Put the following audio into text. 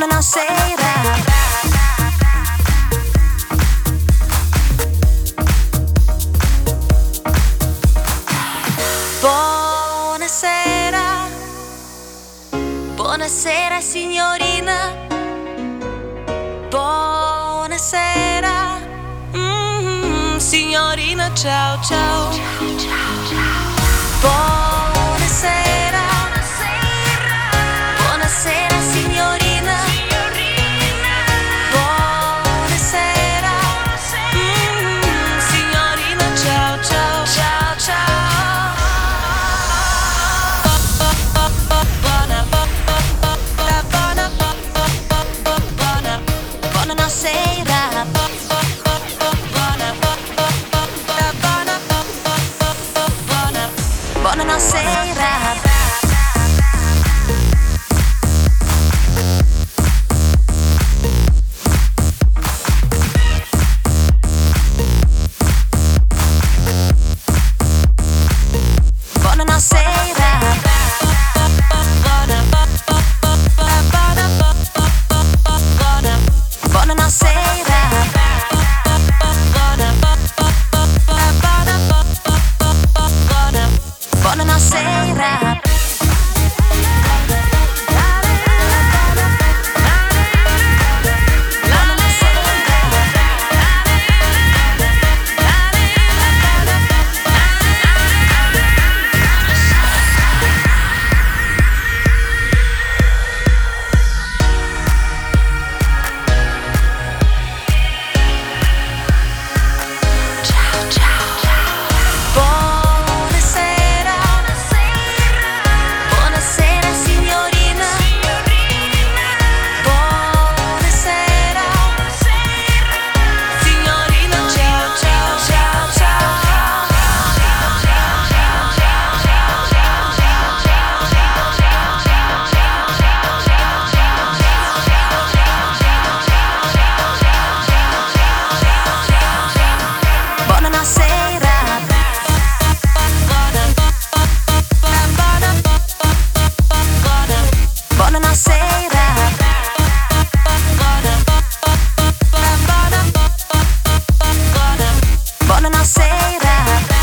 gonna now say that. boa buonasera signorina, buonasera, mm hum, -hmm. Hum, signorina, ciao ciao. ciao, ciao, ciao. inteira.